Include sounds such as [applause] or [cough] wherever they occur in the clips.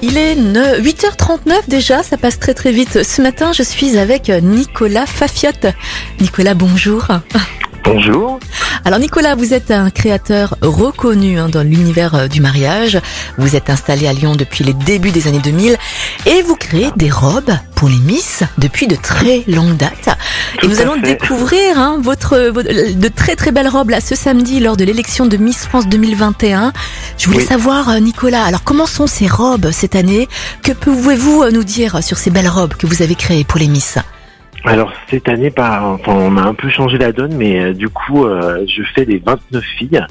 Il est 8h39 déjà, ça passe très très vite. Ce matin, je suis avec Nicolas Fafiotte. Nicolas, bonjour. Bonjour. Alors Nicolas, vous êtes un créateur reconnu hein, dans l'univers euh, du mariage. Vous êtes installé à Lyon depuis les débuts des années 2000 et vous créez des robes pour les Miss depuis de très longues dates. et nous allons découvrir hein, votre, de très très belles robes là ce samedi lors de l'élection de Miss France 2021. Je voulais savoir euh, Nicolas, alors comment sont ces robes cette année? Que pouvez-vous euh, nous dire sur ces belles robes que vous avez créées pour les Miss? Alors cette année, enfin, on a un peu changé la donne, mais euh, du coup, euh, je fais les 29 filles.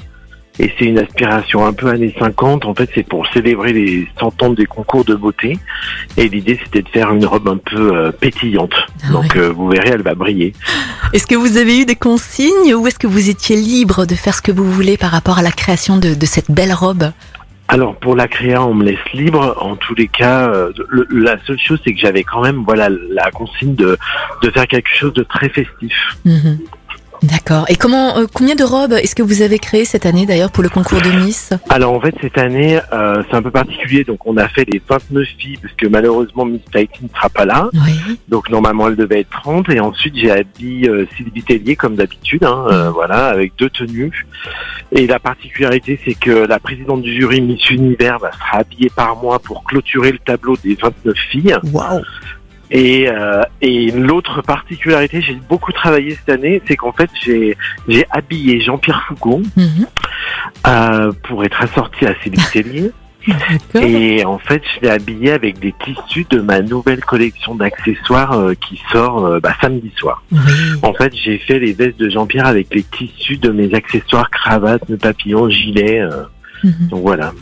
Et c'est une aspiration un peu années 50. En fait, c'est pour célébrer les 100 ans des concours de beauté. Et l'idée, c'était de faire une robe un peu euh, pétillante. Ah Donc, vous verrez, elle va briller. Est-ce que vous avez eu des consignes ou est-ce que vous étiez libre de faire ce que vous voulez par rapport à la création de, de cette belle robe? Alors pour la créa, on me laisse libre. En tous les cas, euh, la seule chose c'est que j'avais quand même voilà la consigne de de faire quelque chose de très festif. Mhm. D'accord. Et comment, euh, combien de robes est-ce que vous avez créé cette année d'ailleurs pour le concours de Miss Alors en fait cette année euh, c'est un peu particulier. Donc on a fait les 29 filles parce que malheureusement Miss Tahiti ne sera pas là. Oui. Donc normalement elle devait être 30 et ensuite j'ai habillé euh, Sylvie Tellier comme d'habitude. Hein, euh, mm. voilà avec deux tenues. Et la particularité c'est que la présidente du jury Miss Univers va sera habillée par moi pour clôturer le tableau des 29 filles. Waouh et, euh, et l'autre particularité, j'ai beaucoup travaillé cette année, c'est qu'en fait j'ai j'ai habillé Jean-Pierre Foucault [laughs] mhm. euh, pour être assorti à Céline Tellier. Et en fait, je l'ai habillé avec des tissus de ma nouvelle collection d'accessoires euh, qui sort euh, bah, samedi soir. En fait, j'ai fait les vestes de Jean-Pierre avec les tissus de mes accessoires, cravates, papillons, gilets. Euh. Mhm. Donc voilà.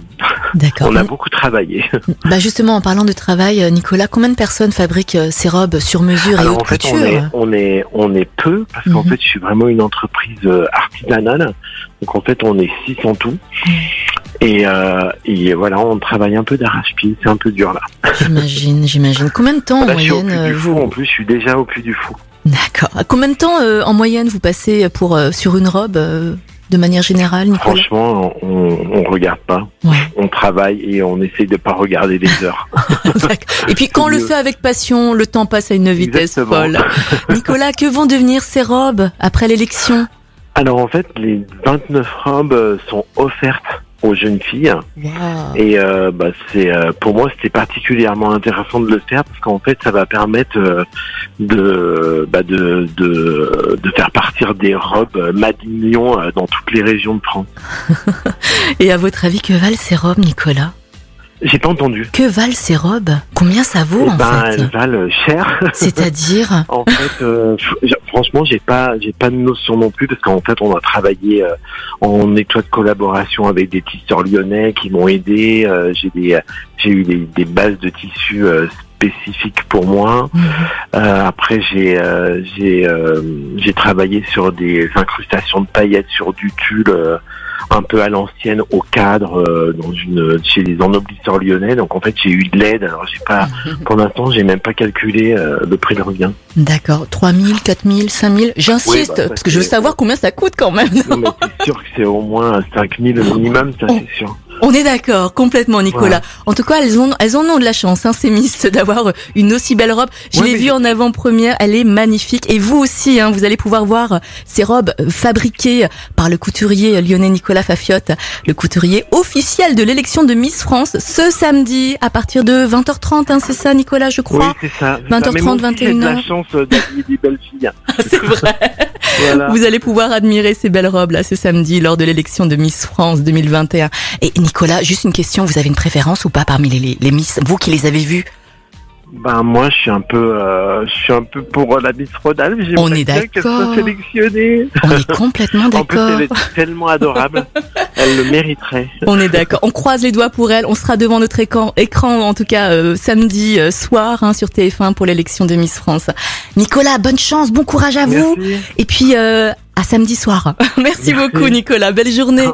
D'accord. On a beaucoup travaillé. [laughs] Bah justement, en parlant de travail, euh, Nicolas, combien de personnes fabriquent euh, ces robes sur mesure et haute en fait, couture on est, on est, peu parce qu'en mhm. fait, je suis vraiment une entreprise euh, artisanale. Donc en fait, on est six en tout. Et, et voilà, on travaille un peu d'arrache-pied, c'est un peu dur là. [laughs] J'imagine, j'imagine. Combien de temps en moyenne vous... En plus, je suis déjà au plus du fou. D'accord. Combien de temps en moyenne vous passez pour sur une robe de manière générale, Nicolas Franchement, on, on regarde pas. On travaille et on essaie de pas regarder les heures. [laughs] et puis quand on le fait avec passion, le temps passe à une vitesse folle. [laughs] Nicolas, que vont devenir ces robes après l'élection? Alors en fait, les 29 robes sont offertes aux jeunes filles. Et euh, bah, c'est euh, pour moi c'était particulièrement intéressant de le faire parce qu'en fait ça va permettre euh, de, bah, de, de de faire partir des robes Madignon dans toutes les régions de France. [laughs] Et à votre avis que valent ces robes, Nicolas? J'ai pas entendu. Que valent ces robes? Combien ça vaut eh en ben, fait? Elles valent cher. C'est-à-dire? [laughs] En fait, franchement, j'ai pas, j'ai pas de notion non plus parce qu'en fait, on a travaillé euh, en étroite collaboration avec des tisseurs lyonnais qui m'ont aidé. Euh, j'ai des, j'ai eu des, des, bases de tissus spécifiques pour moi. Mhm. après, j'ai, j'ai, j'ai travaillé sur des incrustations de paillettes sur du tulle un peu à l'ancienne au cadre euh, dans une chez les ennoblisseurs lyonnais. Donc en fait j'ai eu de l'aide. Alors j'ai pas [laughs] pour l'instant j'ai même pas calculé euh, le prix de revient. D'accord. 3000, 4000, 5000. J'insiste bah, parce que je veux savoir combien ça coûte quand même. non mais c'est sûr que c'est au moins 5000 minimum, ça c'est [laughs] sûr. On est d'accord, complètement, Nicolas. En tout cas, elles ont, elles en ont de la chance, hein, ces Miss, [laughs] d'avoir une aussi belle robe. Je l'ai vue en avant-première, elle est magnifique. Et vous aussi, hein, vous allez pouvoir voir ces robes fabriquées par le couturier lyonnais Nicolas Fafiotte, le couturier officiel de l'élection de Miss France, ce samedi à partir de 20h30. Hein, c'est ça, Nicolas, je crois. Oui, c'est ça. 20h30, 21h. la chance d'habiller des belles filles. [laughs] c'est vrai. Vous allez pouvoir admirer ces belles robes là ce samedi lors de l'élection de Miss France 2021. Et Nicolas, juste une question, vous avez une préférence ou pas parmi les, les, Miss, vous qui les avez vues? Ben moi, je suis un peu, euh, je suis un peu pour la Miss Rodal. On est d'accord. sélectionnée. On est complètement d'accord. [laughs] en plus, elle est tellement adorable. [laughs] elle le mériterait. On est d'accord. On croise les doigts pour elle. On sera devant notre écran, écran en tout cas euh, samedi euh, soir hein, sur TF1 pour l'élection de Miss France. Nicolas, bonne chance, bon courage à vous. Et puis à samedi soir. [laughs] Merci, beaucoup, Nicolas. Belle journée.